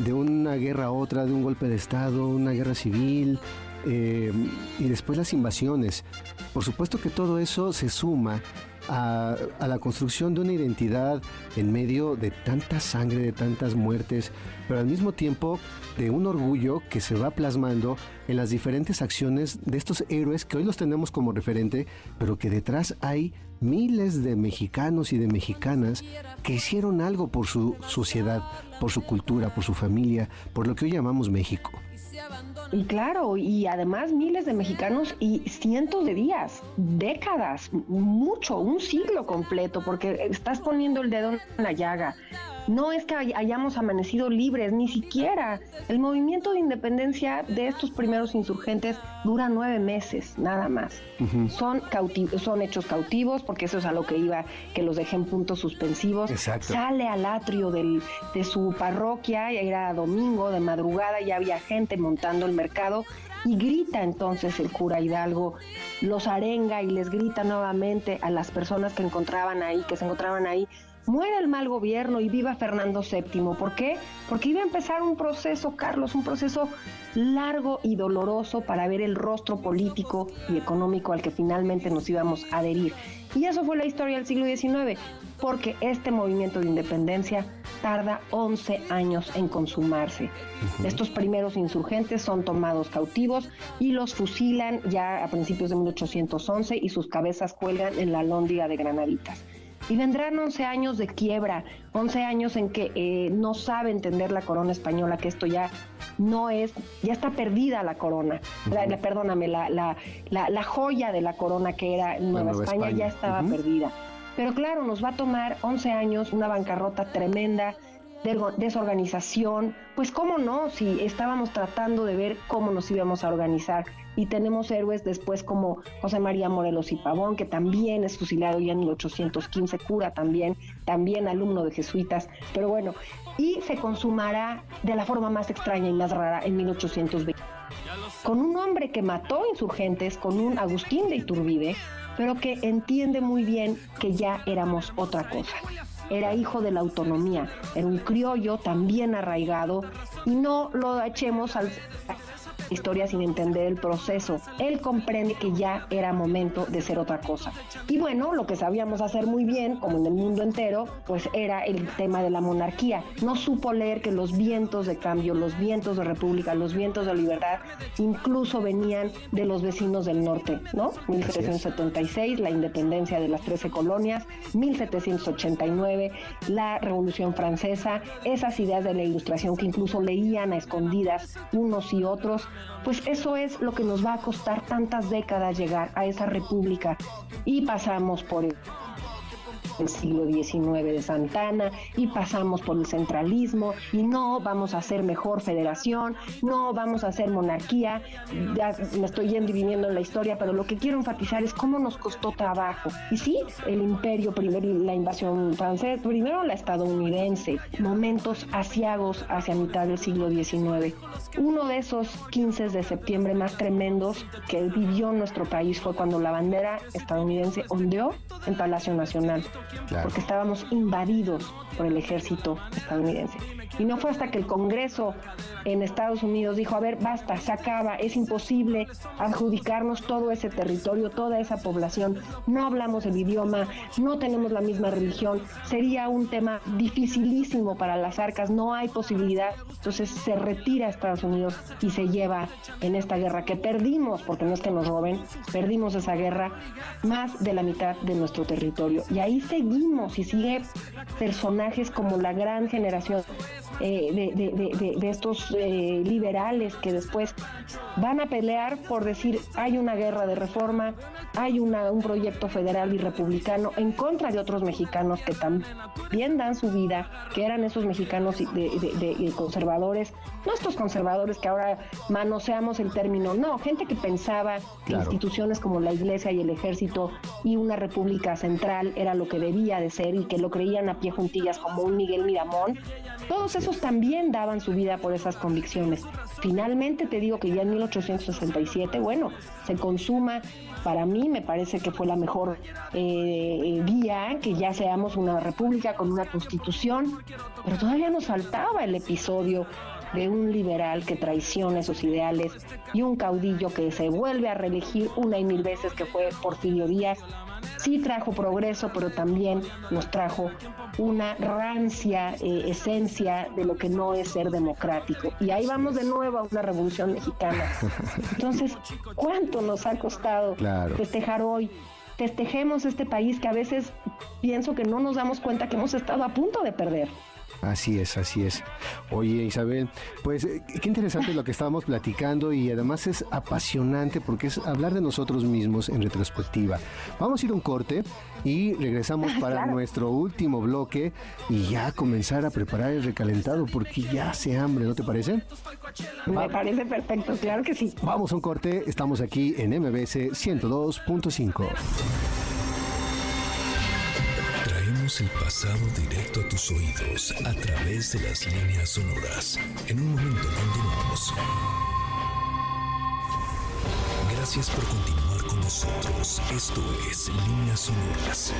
de una guerra a otra, de un golpe de Estado, una guerra civil, eh, y después las invasiones. Por supuesto que todo eso se suma a, la construcción de una identidad en medio de tanta sangre, de tantas muertes, pero al mismo tiempo de un orgullo que se va plasmando en las diferentes acciones de estos héroes que hoy los tenemos como referente, pero que detrás hay miles de mexicanos y de mexicanas que hicieron algo por su sociedad, por su cultura, por su familia, por lo que hoy llamamos México. Y claro, y además miles de mexicanos y cientos de días, décadas, mucho, un siglo completo, porque estás poniendo el dedo en la llaga. No es que hayamos amanecido libres, ni siquiera. El movimiento de independencia de estos primeros insurgentes dura nueve meses, nada más. son, son hechos cautivos, porque eso es a lo que iba, que los dejé en puntos suspensivos. Sale al atrio del, de su parroquia, era domingo, de madrugada, ya había gente montando el mercado. Y grita entonces el cura Hidalgo, los arenga y les grita nuevamente a las personas que encontraban ahí, que se encontraban ahí, muera el mal gobierno y viva Fernando VII. ¿Por qué? Porque iba a empezar un proceso, Carlos, un proceso largo y doloroso para ver el rostro político y económico al que finalmente nos íbamos a adherir. Y eso fue la historia del siglo XIX, porque este movimiento de independencia tarda 11 años en consumarse. Estos primeros insurgentes son tomados cautivos y los fusilan ya a principios de 1811 y sus cabezas cuelgan en la lóndiga de Granaditas. Y vendrán 11 años de quiebra, 11 años en que eh, no sabe entender la corona española, que esto ya no es, ya está perdida la corona, la, la- perdóname, la, la, la, joya de la corona que era Nueva, Nueva España, España. ya estaba perdida. Pero claro, nos va a tomar 11 años, una bancarrota tremenda, desorganización, pues cómo no, si estábamos tratando de ver cómo nos íbamos a organizar. Y tenemos héroes después como José María Morelos y Pavón, que también es fusilado ya en 1815, cura también, también alumno de jesuitas, pero bueno, y se consumará de la forma más extraña y más rara en 1820 con un hombre que mató insurgentes, con un Agustín de Iturbide, pero que entiende muy bien que ya éramos otra cosa. Era hijo de la autonomía, era un criollo también arraigado y no lo echemos al historia sin entender el proceso. Él comprende que ya era momento de ser otra cosa. Y bueno, lo que sabíamos hacer muy bien, como en el mundo entero, pues era el tema de la monarquía. No supo leer que los vientos de cambio, los vientos de república, los vientos de libertad, incluso venían de los vecinos del norte, ¿no? 1776, la independencia de las 13 colonias, 1789, la Revolución Francesa, esas ideas de la ilustración que incluso leían a escondidas unos y otros, pues eso es lo que nos va a costar tantas décadas llegar a esa república. Y pasamos por el el siglo XIX de Santana y pasamos por el centralismo y no vamos a hacer mejor federación, no vamos a hacer monarquía, ya me estoy yendo y viniendo en la historia, pero lo que quiero enfatizar es cómo nos costó trabajo. Y sí, el imperio primero, la invasión francesa, primero la estadounidense, momentos asiagos hacia mitad del siglo XIX. Uno de esos 15 de septiembre más tremendos que vivió nuestro país fue cuando la bandera estadounidense ondeó en Palacio Nacional Porque estábamos invadidos por el ejército estadounidense. Y no fue hasta que el Congreso en Estados Unidos dijo, a ver, basta, se acaba, es imposible adjudicarnos todo ese territorio, toda esa población, no hablamos el idioma, no tenemos la misma religión, sería un tema dificilísimo para las arcas, no hay posibilidad. Entonces se retira Estados Unidos y se lleva en esta guerra que perdimos, porque no es que nos roben, perdimos esa guerra más de la mitad de nuestro territorio. Y ahí seguimos y sigue personajes como la gran generación eh, de, de- de- de- de estos eh, liberales que después van a pelear por decir hay una guerra de reforma, hay una, un proyecto federal y republicano en contra de otros mexicanos que también dan su vida, que eran esos mexicanos de, conservadores, no estos conservadores que ahora manoseamos el término, no, gente que pensaba que instituciones como la iglesia y el ejército y una república central era lo que debía de ser y que lo creían a pie juntillas como un Miguel Miramón, todos esos también daban su vida por esas convicciones. Finalmente te digo que ya en 1867, bueno, se consuma, para mí me parece que fue la mejor eh, guía, que ya seamos una república con una constitución, pero todavía nos faltaba el episodio de un liberal que traiciona esos ideales y un caudillo que se vuelve a reelegir una y mil veces que fue Porfirio Díaz. Sí trajo progreso, pero también nos trajo una rancia eh, esencia de lo que no es ser democrático. Y ahí vamos de nuevo a una revolución mexicana. Entonces, ¿cuánto nos ha costado Claro. festejar hoy? Festejemos este país que a veces pienso que no nos damos cuenta que hemos estado a punto de perder. Así es, así es. Oye, Isabel, pues eh, qué interesante lo que estábamos platicando y además es apasionante porque es hablar de nosotros mismos en retrospectiva. Vamos a ir a un corte y regresamos para Claro. nuestro último bloque y ya comenzar a preparar el recalentado porque ya hace hambre, ¿no te parece? Me parece perfecto, claro que sí. Vamos a un corte, estamos aquí en MBS 102.5. El pasado directo a tus oídos a través de las líneas sonoras. En un momento continuamos. Gracias por continuar con nosotros. Esto es Líneas Sonoras.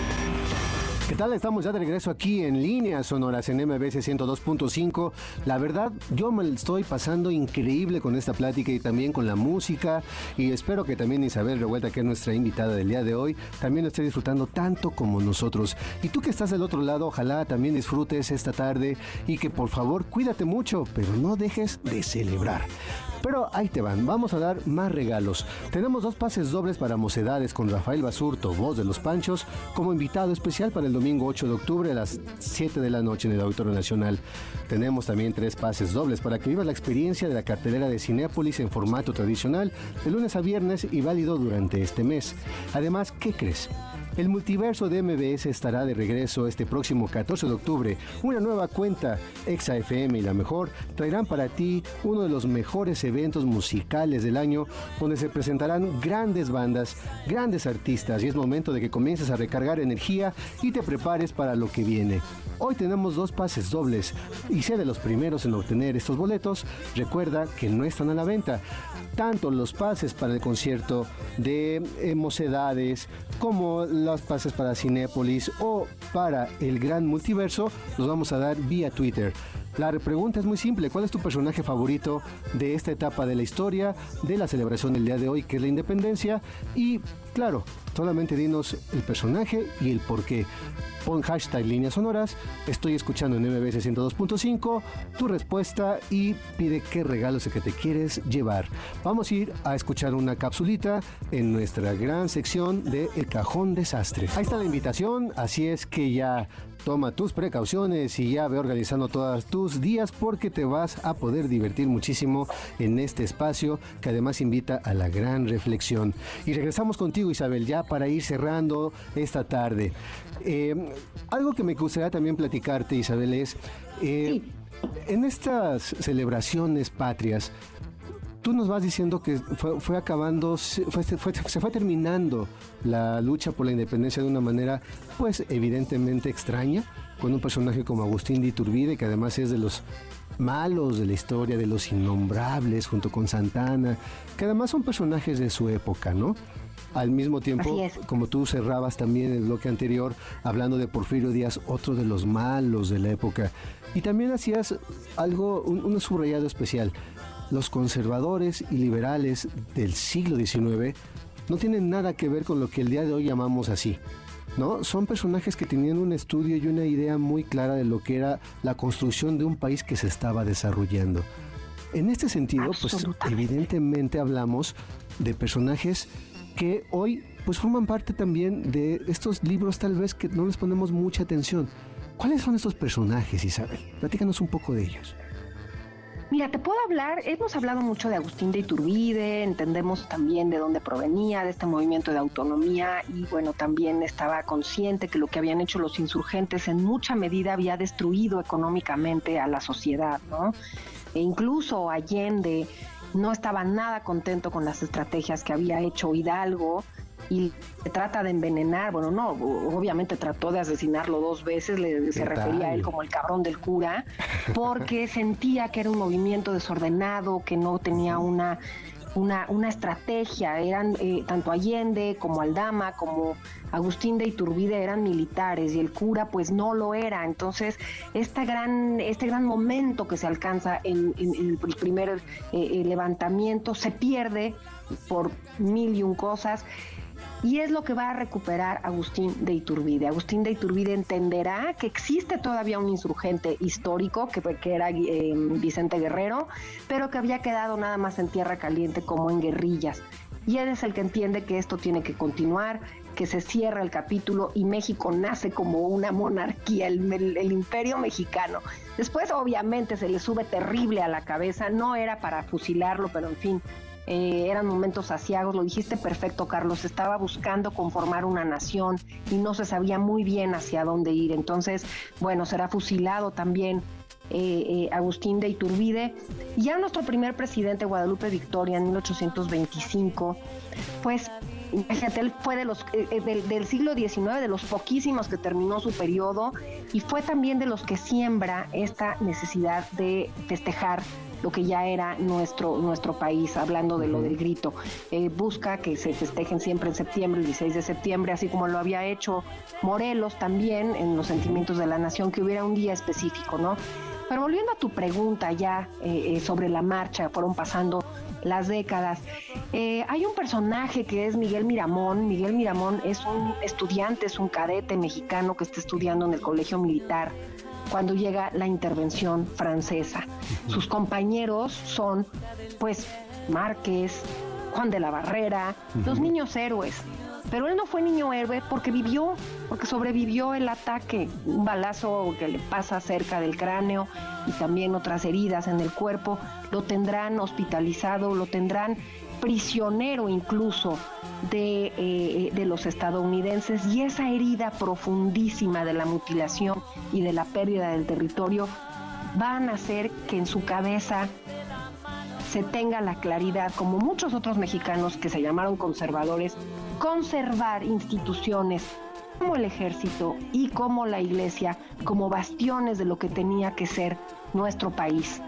¿Qué tal? Estamos ya de regreso aquí en líneas sonoras en MBS 102.5. La verdad, yo me estoy pasando increíble con esta plática y también con la música. Y espero que también Isabel Revuelta, que es nuestra invitada del día de hoy, también lo esté disfrutando tanto como nosotros. Y tú que estás del otro lado, ojalá también disfrutes esta tarde y que por favor cuídate mucho, pero no dejes de celebrar. Pero ahí te van, vamos a dar más regalos. Tenemos dos pases dobles para Mocedades con Rafael Basurto, voz de los Panchos, como invitado especial para el domingo 8 de octubre a las 7 de la noche en el Auditorio Nacional. Tenemos también tres pases dobles para que vivas la experiencia de la cartelera de Cinépolis en formato tradicional de lunes a viernes y válido durante este mes. Además, ¿qué crees? El multiverso de MBS estará de regreso este próximo 14 de octubre. Una nueva cuenta, ExaFM y la mejor, traerán para ti uno de los mejores eventos musicales del año donde se presentarán grandes bandas, grandes artistas y es momento de que comiences a recargar energía y te prepares para lo que viene. Hoy tenemos dos pases dobles y sé de los primeros en obtener estos boletos. Recuerda que no están a la venta. Tanto los pases para el concierto de eh, Mocedades como los pases para Cinépolis o para el Gran Multiverso los vamos a dar vía Twitter. La pregunta es muy simple, ¿cuál es tu personaje favorito de esta etapa de la historia, de la celebración del día de hoy, que es la independencia? Y claro, solamente dinos el personaje y el por qué. Pon hashtag líneas sonoras, estoy escuchando en MBS 102.5, tu respuesta y pide qué regalos es que te quieres llevar. Vamos a ir a escuchar una capsulita en nuestra gran sección de El Cajón Desastre. Ahí está la invitación, así es que ya toma tus precauciones y ya ve organizando todos tus días porque te vas a poder divertir muchísimo en este espacio que además invita a la gran reflexión. Y regresamos contigo Isabel ya para ir cerrando esta tarde. Eh, algo que me gustaría también platicarte Isabel es, eh, en estas celebraciones patrias, tú nos vas diciendo que fue, acabando, se fue, terminando la lucha por la independencia de una manera, pues evidentemente extraña, con un personaje como Agustín de Iturbide, que además es de los malos de la historia, de los innombrables, junto con Santana, que además son personajes de su época, ¿no? Al mismo tiempo, como tú cerrabas también el bloque anterior, hablando de Porfirio Díaz, otro de los malos de la época. Y también hacías algo, un subrayado especial los conservadores y liberales del siglo XIX no tienen nada que ver con lo que el día de hoy llamamos así. ¿No? Son personajes que tenían un estudio y una idea muy clara de lo que era la construcción de un país que se estaba desarrollando. En este sentido, pues evidentemente hablamos de personajes que hoy pues forman parte también de estos libros tal vez que no les ponemos mucha atención. ¿Cuáles son estos personajes, Isabel? Platícanos un poco de ellos. Mira, te puedo hablar, hemos hablado mucho de Agustín de Iturbide, entendemos también de dónde provenía, de este movimiento de autonomía y bueno, también estaba consciente que lo que habían hecho los insurgentes en mucha medida había destruido económicamente a la sociedad, ¿no? E incluso Allende no estaba nada contento con las estrategias que había hecho Hidalgo y trata de envenenar, bueno, no, obviamente trató de asesinarlo dos veces, le, se refería a él como el cabrón del cura, porque sentía que era un movimiento desordenado, que no tenía una una, una, estrategia. Eran eh, tanto Allende como Aldama, como Agustín de Iturbide eran militares y el cura pues no lo era. Entonces, esta gran, este gran momento que se alcanza en, el primer eh, eh, levantamiento se pierde por mil y un cosas. Y es lo que va a recuperar Agustín de Iturbide. Agustín de Iturbide entenderá que existe todavía un insurgente histórico, que, que era eh, Vicente Guerrero, pero que había quedado nada más en tierra caliente como en guerrillas. Y él es el que entiende que esto tiene que continuar, que se cierra el capítulo y México nace como una monarquía, el, imperio mexicano. Después obviamente se le sube terrible a la cabeza, no era para fusilarlo, pero en fin, eh, eran momentos asiagos, lo dijiste perfecto, Carlos, estaba buscando conformar una nación y no se sabía muy bien hacia dónde ir. Entonces, bueno, será fusilado también eh, eh, Agustín de Iturbide. Ya nuestro primer presidente, Guadalupe Victoria, en 1825, pues Imagínate, él fue de los, del, del, siglo XIX, de los poquísimos que terminó su periodo, y fue también de los que siembra esta necesidad de festejar lo que ya era nuestro, nuestro país, hablando de lo del grito. Eh, busca que se festejen siempre en septiembre, el 16 de septiembre, así como lo había hecho Morelos también en los sentimientos de la nación, que hubiera un día específico, ¿no? Pero volviendo a tu pregunta ya eh, eh, sobre la marcha, fueron pasando las décadas. hay un personaje que es Miguel Miramón. Miguel Miramón es un estudiante, es un cadete mexicano que está estudiando en el Colegio Militar cuando llega la intervención francesa. Sus compañeros son, pues, Márquez, Juan de la Barrera, los niños héroes. Pero él no fue niño héroe porque vivió, porque sobrevivió el ataque, un balazo que le pasa cerca del cráneo y también otras heridas en el cuerpo, lo tendrán hospitalizado, lo tendrán prisionero incluso de, eh, de, los estadounidenses y esa herida profundísima de la mutilación y de la pérdida del territorio van a hacer que en su cabeza se tenga la claridad, como muchos otros mexicanos que se llamaron conservadores, conservar instituciones como el ejército y como la iglesia como bastiones de lo que tenía que ser nuestro país.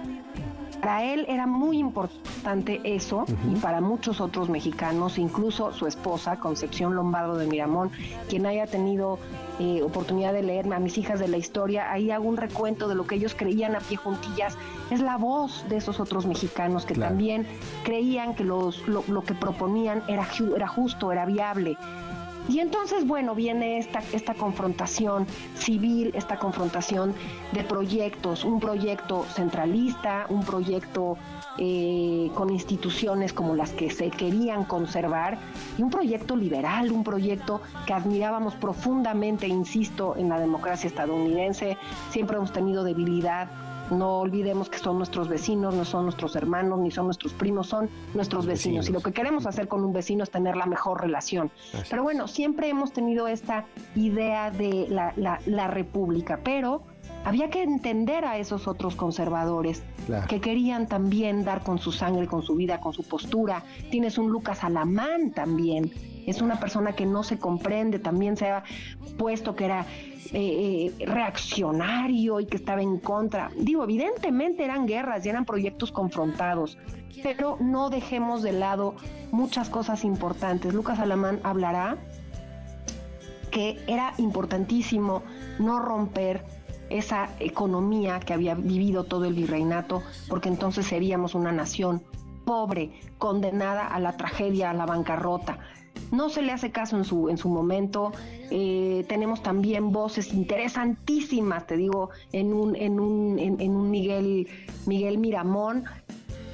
Para él era muy importante eso y para muchos otros mexicanos, incluso su esposa, Concepción Lombardo de Miramón, quien haya tenido eh, oportunidad de leerme a mis hijas de la historia, ahí hago un recuento de lo que ellos creían a pie juntillas. Es la voz de esos otros mexicanos que Claro. también creían que los, lo, lo que proponían era, era justo, era viable. Y entonces, bueno, viene esta, esta confrontación civil, esta confrontación de proyectos, un proyecto centralista, un proyecto eh, con instituciones como las que se querían conservar, y un proyecto liberal, un proyecto que admirábamos profundamente, insisto, en la democracia estadounidense. Siempre hemos tenido debilidad no olvidemos que son nuestros vecinos, no son nuestros hermanos, ni son nuestros primos, son nuestros vecinos. Y lo que queremos hacer con un vecino es tener la mejor relación. Así Pero bueno, siempre hemos tenido esta idea de la, la- la república, pero había que entender a esos otros conservadores Claro. que querían también dar con su sangre, con su vida, con su postura. Tienes un Lucas Alamán también. Es una persona que no se comprende, también se ha puesto que era eh, reaccionario y que estaba en contra. Digo, evidentemente eran guerras y eran proyectos confrontados, pero no dejemos de lado muchas cosas importantes. Lucas Alamán hablará que era importantísimo no romper esa economía que había vivido todo el virreinato, porque entonces seríamos una nación pobre, condenada a la tragedia, a la bancarrota. No se le hace caso en su, en su momento. Eh, tenemos también voces interesantísimas, te digo, en un, en un, en, en un Miguel, Miguel Miramón,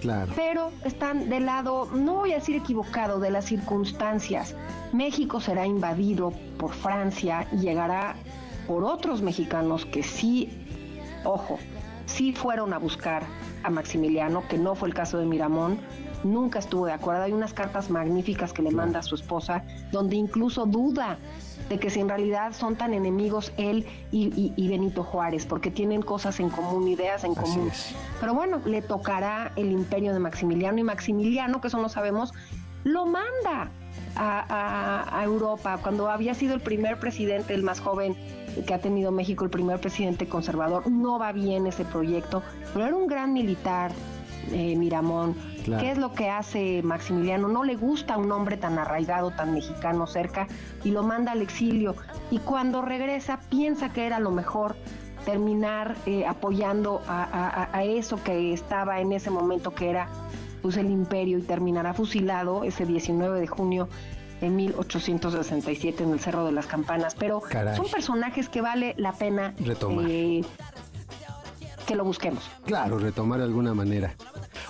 Claro. pero están del lado, no voy a decir equivocado, de las circunstancias. México será invadido por Francia y llegará por otros mexicanos que sí, ojo, sí fueron a buscar a Maximiliano, que no fue el caso de Miramón, nunca estuvo de acuerdo. Hay unas cartas magníficas que le manda a su esposa, donde incluso duda de que si en realidad son tan enemigos él y, y- y Benito Juárez, porque tienen cosas en común, ideas en Así común. es. Pero bueno, le tocará el imperio de Maximiliano y Maximiliano, que eso no sabemos, lo manda a, a- a Europa cuando había sido el primer presidente, el más joven que ha tenido México, el primer presidente conservador. No va bien ese proyecto, pero era un gran militar, eh, Miramón. Claro. ¿Qué es lo que hace Maximiliano? No le gusta un hombre tan arraigado, tan mexicano cerca y lo manda al exilio. Y cuando regresa piensa que era lo mejor terminar eh, apoyando a, a- a eso que estaba en ese momento que era pues el imperio y terminará fusilado ese 19 de junio de 1867 en el Cerro de las Campanas. Pero Caray. son personajes que vale la pena Retomar. eh, que lo busquemos. Claro, retomar de alguna manera.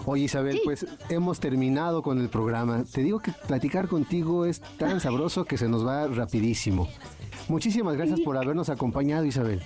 Oye Isabel, Sí. pues hemos terminado con el programa. Te digo que platicar contigo es tan sabroso que se nos va rapidísimo. Muchísimas gracias por habernos acompañado Isabel.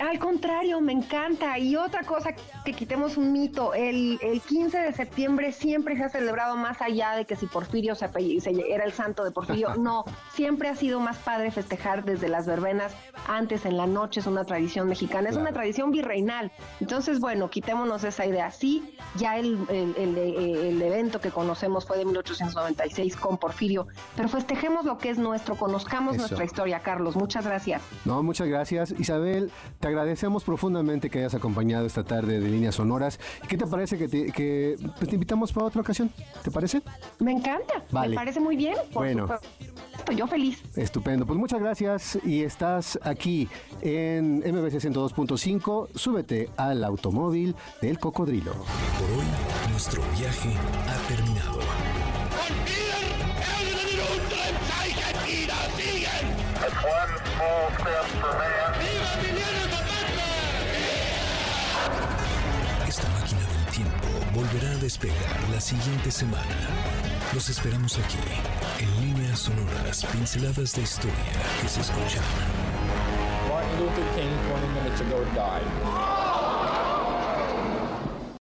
Al contrario, me encanta. Y otra cosa, que quitemos un mito. El, el 15 de septiembre siempre se ha celebrado más allá de que si Porfirio se, se- era el santo de Porfirio. No, siempre ha sido más padre festejar desde las verbenas antes en la noche. Es una tradición mexicana, es Claro. una tradición virreinal. Entonces, bueno, quitémonos esa idea. Sí, ya el, el- el- el evento que conocemos fue de 1896 con Porfirio, pero festejemos lo que es nuestro, conozcamos Eso. nuestra historia, Carlos. Muchas gracias. No, muchas gracias. Isabel, te agradecemos profundamente que hayas acompañado esta tarde de Líneas Sonoras. ¿Qué te parece que te, que, pues, te invitamos para otra ocasión? ¿Te parece? Me encanta, Vale. me parece muy bien. Por Bueno. supuesto, yo feliz. Estupendo. Pues muchas gracias y estás aquí en MBC 102.5. Súbete al automóvil del cocodrilo. Por hoy, nuestro viaje ha terminado. That's volverá a despegar la siguiente semana. Los esperamos aquí, en líneas sonoras, pinceladas de historia que se escuchan. Martin Luther King 20 minutes ago died.